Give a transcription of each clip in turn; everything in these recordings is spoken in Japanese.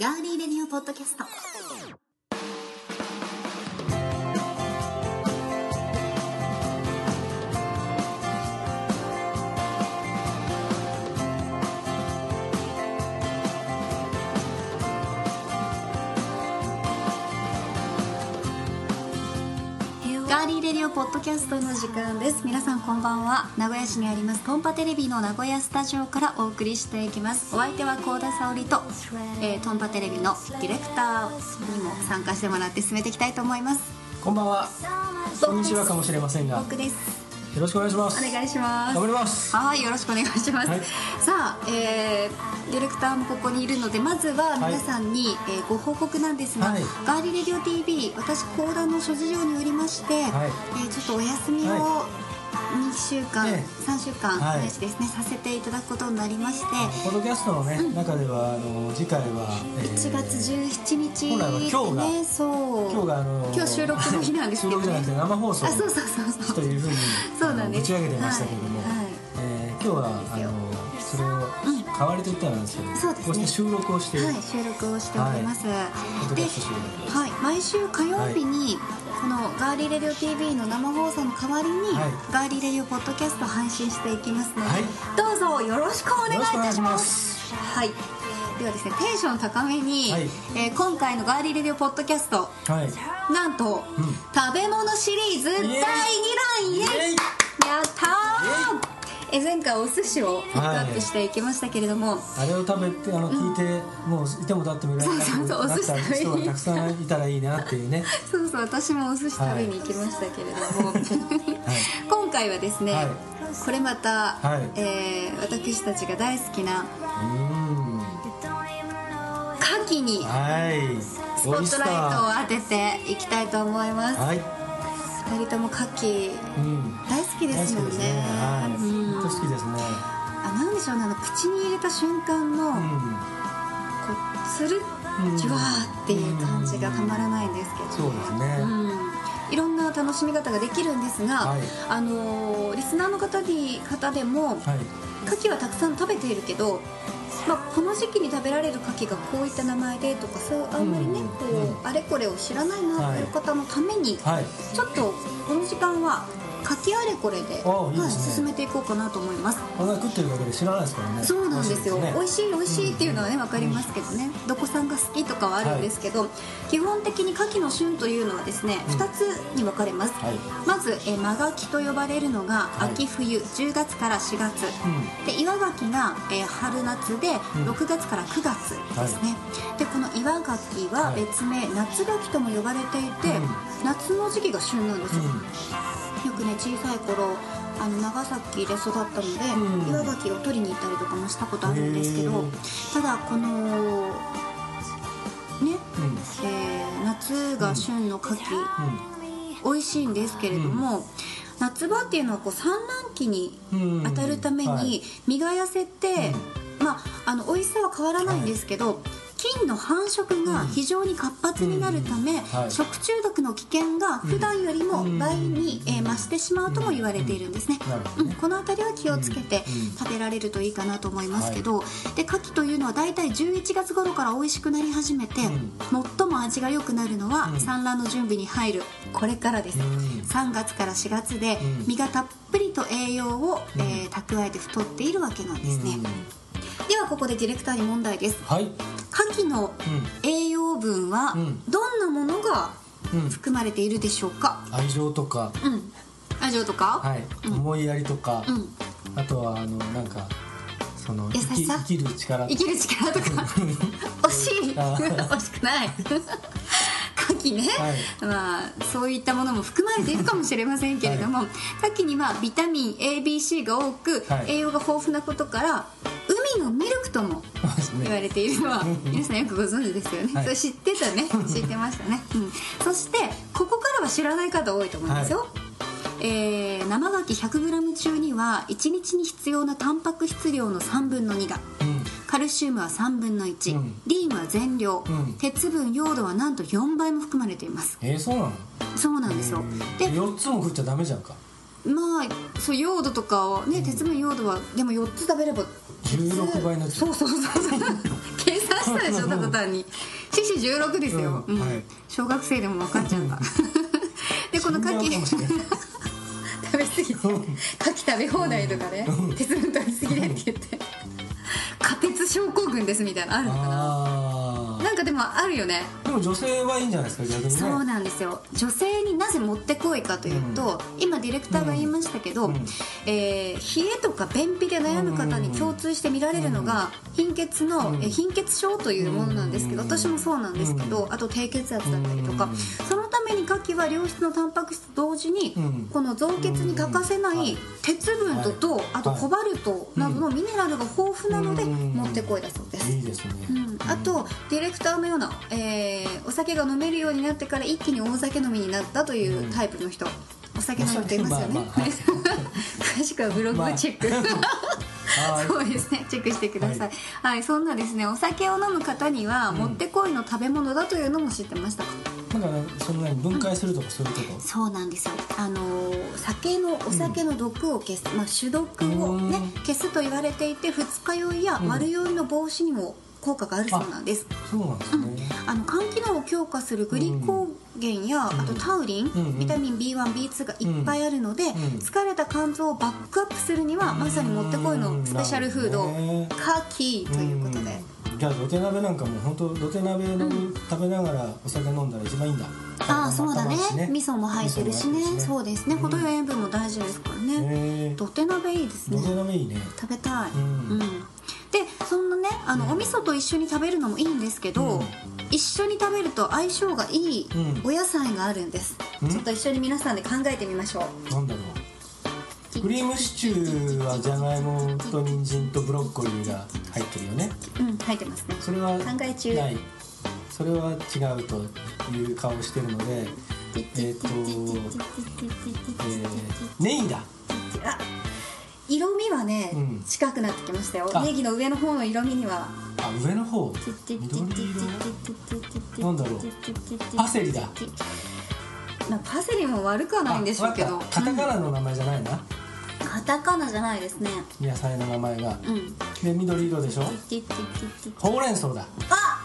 ガーリーレディオポッドキャスト。レディオポッドキャストの時間です。皆さんこんばんは。名古屋市にあります。トンパテレビの名古屋スタジオからお送りしていきます。お相手は幸田沙織と、えートンパテレビのディレクターにも参加してもらって進めていきたいと思います。こんばんは。こんにちはかもしれませんが、よ僕です。ろしくお願いします。お願いします。頑張ります。はい、よろしくお願いします。はい。さあ、えー、ディレクターもここにいるので、まずは皆さんに、えーご報告なんですが、はい。ガーリーレディオ TV、私、講談の諸事情によりまして、はい。えーちょっとお休みをは2週間、ええ3週間、はい。私ですね、させていただくことになりまして、ポッドキャストのね、中ではあの次回は、えー1月17日本来は今日がね、そう。今日があの今日収録の日なんですけどね。収録じゃなくて生放送あ、そうそうそうそう。というふうにそうなんです。あの打ち上げてましたけども、はい。は今日はあのそれを代わりと言ったらなんですけど、そうですね。こうして収録をして、はい、収録をしております。ではい、毎週火曜日に、このガーリーレディオ TV の生放送の代わりに、はい。ガーリーレディオポッドキャストを配信していきますので、はい。どうぞよろしくお願いいたしまます。す。はい。ではですね、テンション高めに、はい。えー今回のガーリーレディオポッドキャスト、はい。なんと、うん。食べ物シリーズ第2弾イエイえ前回お寿司をピックアップしていきましたけれども、あれを食べてあの聞いて、もういても立ってもいられなくそうそうそうなったお寿司食べに。人がたくさんいたらいいなっていうね。そうそう私もお寿司食べに行きましたけれども、今回はですね、はい。これまた、はい。えー私たちが大好きなうーん。牡蠣にはい。スポットライトを当てていきたいと思います。はい。2人とも牡蠣うん。大好きですもんね好きですね。あなんでしょうねあの口に入れた瞬間の、うこうつるうんじゅわーっていう感じがたまらないんですけど、そうですねうんいろんな楽しみ方ができるんですが、はいあのーリスナーの方に方でも、ん。はい。牡蠣はたくさん食べているけど、まあ、この時期に食べられる牡蠣がこういった名前でとかそうあんまりね、うんこううんあれこれを知らないなという方のために、はい。ちょっとこの時間は牡蠣あれこれではい、進めていこうかなと思います。こんな食ってるだけで知らないですからね。そうなんですよ。美美味味しい美味しいっていうのはね分かりますけどね。どこさんが好きとかはあるんですけど、基本的に牡蠣の旬というのはですねうん。2つに分かれます、はい。まずえ真牡蠣と呼ばれるのがはい。秋冬10月から4月、うん。で岩牡蠣が、えー春夏でうん。6月から9月ですね、でこの岩牡蠣ははい。別名、夏牡蠣とも呼ばれていて、うん。夏の時期が旬なんですよ、うよくね小さい頃あの長崎で育ったので、うん岩牡蠣を取りに行ったりとかもしたことあるんですけどただこのね、ん。うん。えー夏が旬の牡蠣、美味しいんですけれども、夏場っていうのはこう産卵期にうん。当たるためはいに身が痩せて、まああの美味しさは変わらないんですけど、菌の繁殖が非常に活発になるため、食中毒の危険が普段よりも倍に、えー増してしまうとも言われているんですね。うん。この辺りは気をつけてうん。食べられるといいかなと思いますけど、で牡蠣というのは大体11月頃から美味しくなり始めて、最も味が良くなるのはうん。産卵の準備に入るこれからです、うん。3月から4月でうん。身がたっぷりと栄養を、えー蓄えて太っているわけなんですね、うんではここでディレクターに問題です。はい。牡蠣の栄養分はうん。どんなものがうん。うん。含まれているでしょうか？愛情とか。うん。愛情とか、はい。うん。思いやりとか。うん。あとはあのなんかその生き優しさ？生きる力。生きる力とか？惜しい。あ惜しくない。牡蠣ね、はい。まあそういったものも含まれているかもしれませんけれども、牡蠣にはビタミン ABC が多く、はい。栄養が豊富なことから海のミルクとも言われているのは皆さんよくご存知ですよね、はい。それ知ってたね。知ってましたね、うん、そしてここからは知らない方多いと思いますよ、えー生牡蠣 100g 中には1日に必要なタンパク質量の3分の2がうん。カルシウムは3分の1、うん。リンは全量、うん。鉄分用土はなんと4倍も含まれています。えー、そうなの？そうなんですよ。で4つも食っちゃダメじゃんか。まあそう用土とかをね鉄分用土はでも4つ食べれば16倍のそうそうそうそう。計算ししたでしょただ単に。獅子16ですよ、うん。うん。はい。小学生でも分かっちゃった。でこの牡蠣 食べ過ぎて。牡蠣食べ放題とかね。鉄分取りすぎでって言って過鉄症候群ですみたいなのあるのかな？なんかでもあるよね。でも女性はいいんじゃないですか逆にね。そうなんですよ。女性になぜもってこいかというと、今ディレクターが言いましたけど、うん。えー冷えとか便秘で悩む方に共通して見られるのが貧血の、うん。えー貧血症というものなんですけど、うん。私もそうなんですけど、あと低血圧だったりとか、うん。そのために牡蠣は良質のタンパク質と同時に、うん。この造血に欠かせない鉄分とと、はい。あとコバルトなどのミネラルが豊富なので、うん。もってこいだそうです。いいですね、うん、あとディレクターのような、えーお酒が飲めるようになってから一気に大酒飲みになったというタイプの人、お酒飲む人いますよね、詳しくはブログチェック、はい。そうですね。チェックしてください、はい。そんなですねお酒を飲む方には、もってこいの食べ物だというのも知ってました。かだからそんなに分解するとかそういうこと、そうなんですよ。あのー酒のお酒の毒を消す、まあ、酒毒を、ねうん。消すと言われていて二日酔いや悪酔いの防止にも効果があるそうなんです、そうなんですね、あの肝機能を強化するグリコーゲンや、あとタウリン、うんビタミン B1B2 がいっぱいあるので、ん。疲れた肝臓をバックアップするには、まさにもってこいのスペシャルフード、うんなるほどね。牡蠣ということで、うんじゃあ土手鍋なんかも本当土手鍋飲む、食べながらお酒飲んだら一番いいんだ。ああそうだね。味噌も入ってるしね。味噌も入ってるしそうですね、程よい塩分も大事ですからね、土手鍋いいですね。土手鍋いいね。食べたい、うん。でそんなねあの、お味噌と一緒に食べるのもいいんですけど、うん。一緒に食べると相性がいいうん。お野菜があるんです、うん。ちょっと一緒に皆さんで考えてみましょう。なんだろうクリームシチューはじゃがいもと人参とブロッコリーが入ってるよね。うん入ってますね。それは考え中。ない。それは違うという顔してるのでえっ、と、えー、ネギだあ色味はね、うん近くなってきましたよあネギの上の方の色味にはあ上の方緑色なんだろうパセリだまあパセリも悪くはないんでしょうけどカタカナの名前じゃないな、カタカナじゃないですね。野菜の名前が。うん。で緑色でしょ？ほうれん草だ。あ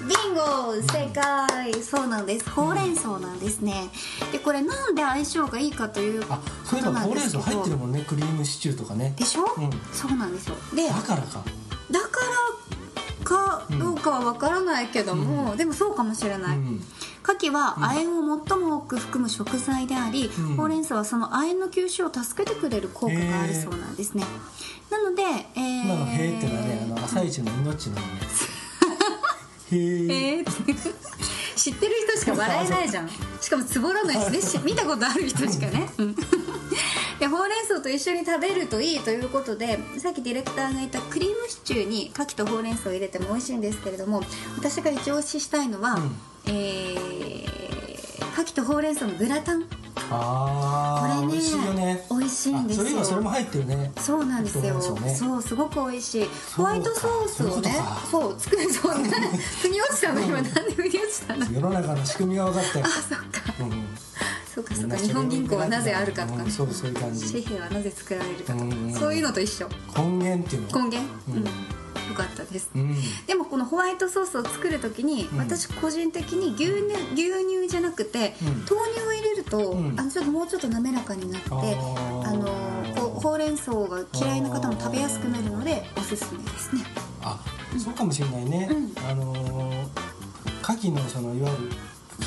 ビンゴ正解。そうなんです。ほうれん草なんですね。でこれなんで相性がいいかというこあそういえばほうれん草入ってるもんね。クリームシチューとかね。でしょ、うん。そうなんですよ。でだからか。だからかどうかは分からないけども、でもそうかもしれない、うん牡蠣は亜鉛を最も多く含む食材であり、うん。ほうれん草はその亜鉛の吸収を助けてくれる効果があるそうなんですね。なので、えー、今の「へーってのはねあの朝一の命のねへ 知ってる人しか笑えないじゃん。しかもつぼらないしね。し見たことある人しかね。うんでほうれん草と一緒に食べるといいということでさっきディレクターが言ったクリームシチューに牡蠣とほうれん草を入れても美味しいんですけれども私が一押ししたいのは、うん。えー、牡蠣とほうれん草のグラタン。これねああ美味しいよね。美味しいんですよ。あそれ今それも入ってるね。そうなんですよ、そうね。そうすごく美味しい。ホワイトソースをねそう作るそうね。腑に落ちたの今。なんで腑に落ちたの？世の中の仕組みが分かったよあそっか。うんうんそうかそうか日本銀行はなぜあるかとか。ねうんそうそういう感じ。紙幣はなぜ作られるかとか。うん。そういうのと一緒。根源っていうの？根源？うん、よかったです。うん。でもこのホワイトソースを作る時に、うん。私個人的に牛乳牛乳じゃなくて、うん。豆乳を入れると、うん。あのちょっともうちょっと滑らかになってあのこうほうれん草が嫌いな方も食べやすくなるのでおすすめですね。あそうかもしれないね、うん。あのー牡蠣のそのいわゆる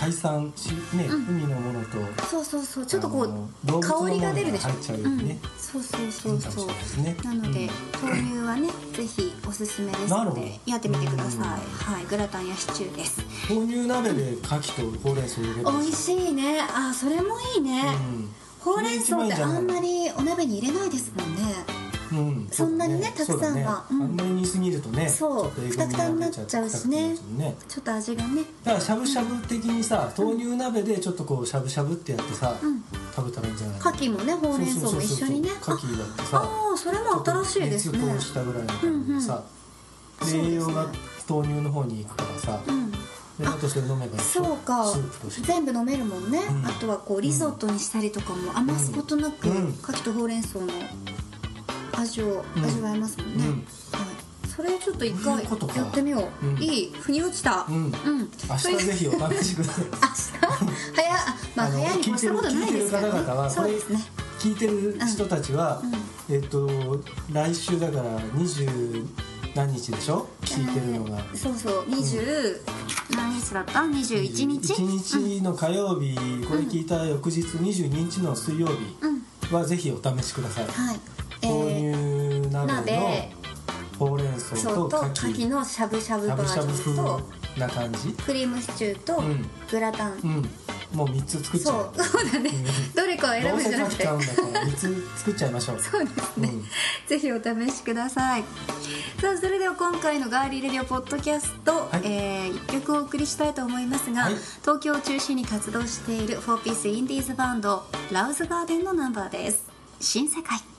海産し、ねうん。海のものとそうそうそう。ちょっとこう香りが出るでしょ？ね。うん、そうそうそいうそう。ね。なので、豆乳はねぜひおすすめですのでやってみてください、うん。はい。グラタンやシチューです。豆乳鍋で牡蠣とほうれん草を入れる美味しいね。あそれもいいね、うん。ほうれん草ってあんまりお鍋に入れないですもんね。うんそんなにねたくさんは。あんまり煮すぎるとねそう。くたくたになっちゃうしね。ちょっと味がね。だからしゃぶしゃぶ的にさ豆乳鍋でちょっとこうしゃぶしゃぶってやってさ、うん。食べたらいいんじゃない牡蠣もねほうれん草も一緒にね。そうそうそうそう牡蠣だってさああそれも新しいですね。熱通したぐらいの感じでさ、栄養が豆乳の方に行くからさ、うん。であとそれ飲めばいいそうか。全部飲めるもんね、うん。あとはこうリゾットにしたりとかも余すことなく、うん。牡蠣とほうれん草の味をうん。味わえますもんね、うん。はい。それちょっと一回やってみよう、うん。いい腑に落ちた。うん。うん。明日ぜひお試しください。明日？早あまあ早いに越したことないですから聞いてる方々はねそうですね。聞いてる人たちは、えっと来週だから二十何日でしょ？聞いてるのが、えーそうそう。20、何日だった？21日？1日の火曜日、これ聞いた翌日22日の水曜日うん。はぜひお試しください、はい。え豆ー、乳鍋。鍋のほうれん草とと牡蠣牡蠣のしゃぶしゃぶバージョンと風な感じクリームシチューとうん。グラタン、うん。もう3つ作っちゃそううそうだね、どれかを選どうせぶんじゃなくて。牡蠣買うんだから3つ作っちゃいましょう。そうですね、うん。ぜひお試しください。さあそれでは今回のガーリーレディオポッドキャスト、はい。えー、1曲お送りしたいと思いますが、はい。東京を中心に活動している4ピースインディーズバンドラウズガーデンのナンバーです。新世界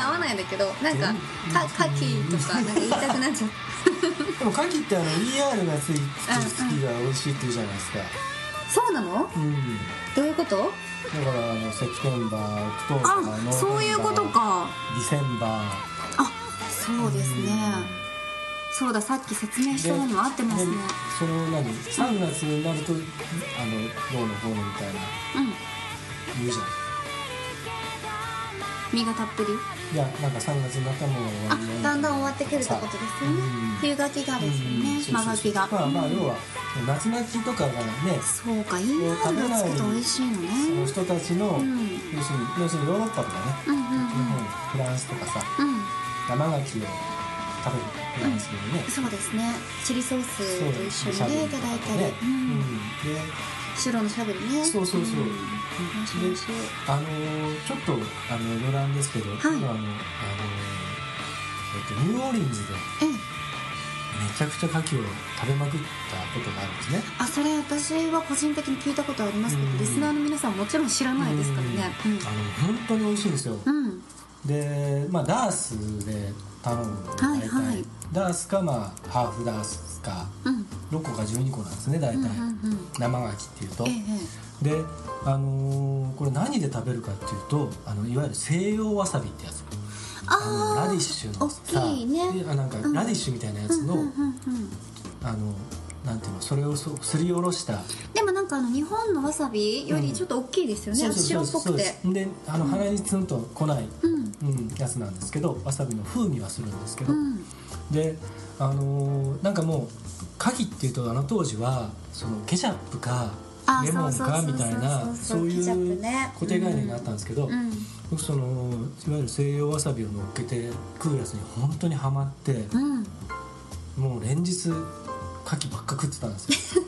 合わないんだけどなんか「かカキ」とかなんか言いたくなっちゃう。でも牡蠣ってあの ER がついつつうんきが美味しいって言うじゃないですか。そうなの？うん。どういうこと？だからあのセプテンバーオクトーバーノーベンバあーそういうことか。ディセンバー。あそうですね。そうださっき説明したのも合ってますね。でその何？3月になるとあのどうのこうのみたいな。うん。言うじゃん。身がたっぷり？いやなんか3月になったらもう終わありねだんだん終わってくるってことですよね。うん。冬ガキがですよね。間ガキが。まあまあうん要は夏泣きとかがねそうか ER がつくと美味しいのそのね人たちの、うん。要するに要するにヨーロッパとかね、日本フランスとかさうん。生牡蠣を食べるフランスにね、そうですね。チリソースと一緒にねいただいたり、ね。ううんん、で白のしゃぶりね。そうそうそう、ん。美味しい美味しいあのーちょっとあの余談ですけど、い。今あのあのーえっとニューオーリンズでええ。めちゃくちゃ牡蠣を食べまくったことがあるんですね。あそれ私は個人的に聞いたことありますけど、うん。リスナーの皆さんもちろん知らないですからね。うん。あの本当に美味しいんですよ、うん、うん。でまあダースで頼むの大体、はいはい。ダースかまあハーフダースかうん。6個か12個なんですね大体、うんうんうん。生牡蠣っていうと、ええであのーこれ何で食べるかっていうとあのいわゆる西洋わさびってやつ。あのラディッシュのさね。なんかうん。ラディッシュみたいなやつの、うんうんうんうん。あのなんていうのそれをそすりおろした。でもなんかあの日本のわさびよりちょっと大きいですよね、そうそう白っぽくて。そうであの鼻にツンと来ない。うんうん、やつなんですけどわさびの風味はするんですけど、うん。であのーなんかもう牡蠣っていうとあの当時はそのケチャップかあレモンかみたいなそういう固定概念があったんですけど、うん。僕そのいわゆる西洋わさびを乗っけて食うやつに本当にハマってうん。もう連日牡蠣ばっか食ってたんですよ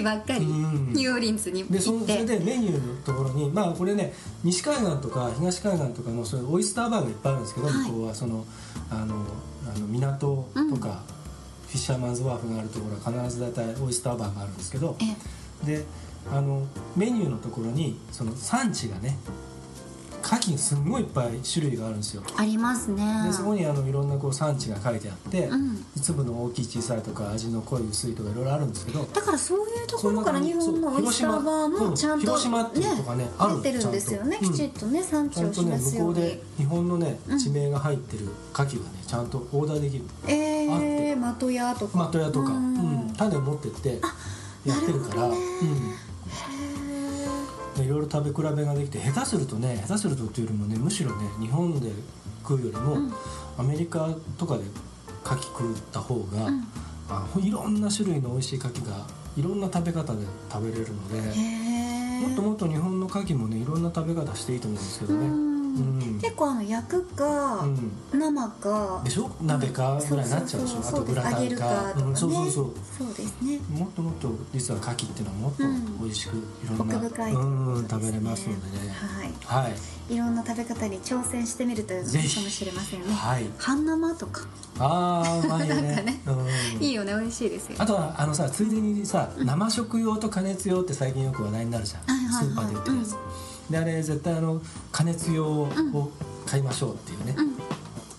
牡蠣ばっかりうん。ニューオーリンズにでそ行って。のそれでメニューのところにまあこれね西海岸とか東海岸とかのそういうオイスターバーがいっぱいあるんですけど、はい。向こうはそのあのあの港とか、うん。フィッシャーマンズワーフがあるところは必ず大体オイスターバーがあるんですけどえ。であのメニューのところにその産地がね牡蠣すんごいいっぱい種類があるんですよ。ありますね。でそこにあのいろんなこう産地が書いてあって、うん。粒の大きい小さいとか味の濃い薄いとかいろいろあるんですけどだからそういうところから日本のオイスターバーもちゃんと広島っていうとこがねある出てるんですよねきちっとね産地を示すように向こうで日本のねうん地名が入ってる牡蠣がねちゃんとオーダーできる。えあって。ー、的屋とか。的屋とか、ううん。ん、種を持ってってやってるから。ね。うん。でいろいろ食べ比べができて下手するとね下手するとっていうよりもねむしろね日本で食うよりも、うん。アメリカとかで牡蠣食った方が、うん。あのいろんな種類の美味しい牡蠣がいろんな食べ方で食べれるので、もっともっと日本の牡蠣もねいろんな食べ方していいと思うんですけどね。結構あの焼くか、うん。生か。でしょ？鍋かぐらいになっちゃうでしょ、そうあとグラタ揚げるンかそうそうそう。そうですね。もっともっと実は牡蠣っていうのはもっとうん。美味しくいろんな、うん食べれますのでね。はい。はい。いろんな食べ方に挑戦してみるというのもいいかもしれませんね。はい。半生とか。ああうまいよね。ね。うん。いいよね。美味しいですよあとはあのさついでにさ生食用と加熱用って最近よく話題になるじゃん、スーパーで売ってるやつ、であれ絶対あの加熱用を買いましょうっていうね、う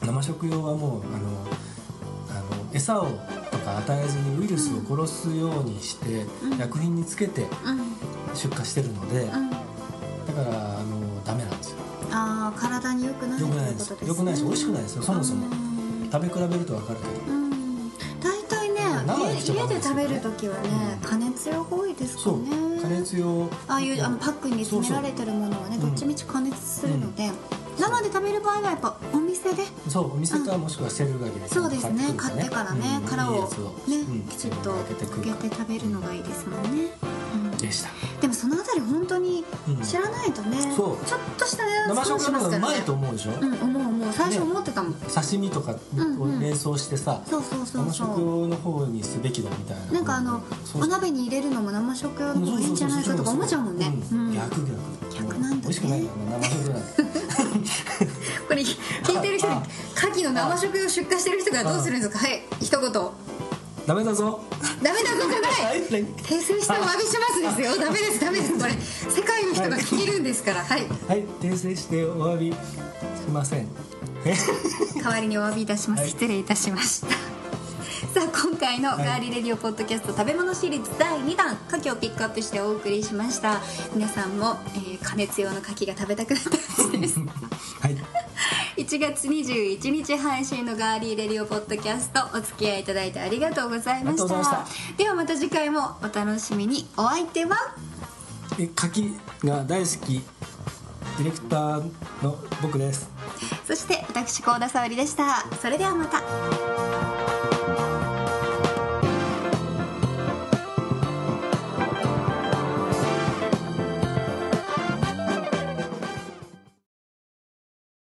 ん。生食用はもうあのあの餌をとか与えずにウイルスを殺すようにして、うん。薬品につけてうん。出荷してるので、うん。だからあのダメなんですよ。ああ体に良くない良くないですね。です。良くないし美味しくないですよ。そもそも。うん。食べ比べると分かるけど家家で食べる時はね加熱用が多いですかね。加熱用。ああいうあのパックに詰められてるものはねどっちみち加熱するので、生で食べる場合はやっぱお店で。そうお店かもしくはセルガギでそうですね。買買ってからね、うん殻をね、うん。きちっと開けて食べるのがいいですもんね、うん。でした。でもそのあたり本当にうん知らないとね、ちょっとした値段生損し食用の方がうまいと思うでしょ、うん思う思う最初思ってたもん、刺身とかを連想してさ、そうそうそう生食そう。用の方にすべきだみたいな。なんかあのそうお鍋に入れるのも生食用の方がいいんじゃないかとか思っちゃうもんね。うん。うん。逆逆逆なんだね。美味しくない生食用 これ聞いてる人にあ。牡蠣の生食用出荷してる人がどうするんですか？はい一言ダメだぞ。ダメだぞじゃない。訂正してお詫びしますですよ。ダメですダメです。これ世界の人が聞けるんですから。はい。はい。訂正してお詫びしません。代わりにお詫びいたします、はい。失礼いたしました。さあ今回の「ガーリーレディオポッドキャスト食べ物シリーズ第2弾牡蠣をピックアップしてお送りしました。皆さんも、えー加熱用の牡蠣が食べたくなったはずです。はい1月21日配信のガーリーレディオポッドキャストお付き合いいただいてありがとうございました。ではまた次回もお楽しみに。お相手は？え柿が大好きディレクターの僕です。そして私高田沙織でした。それではまた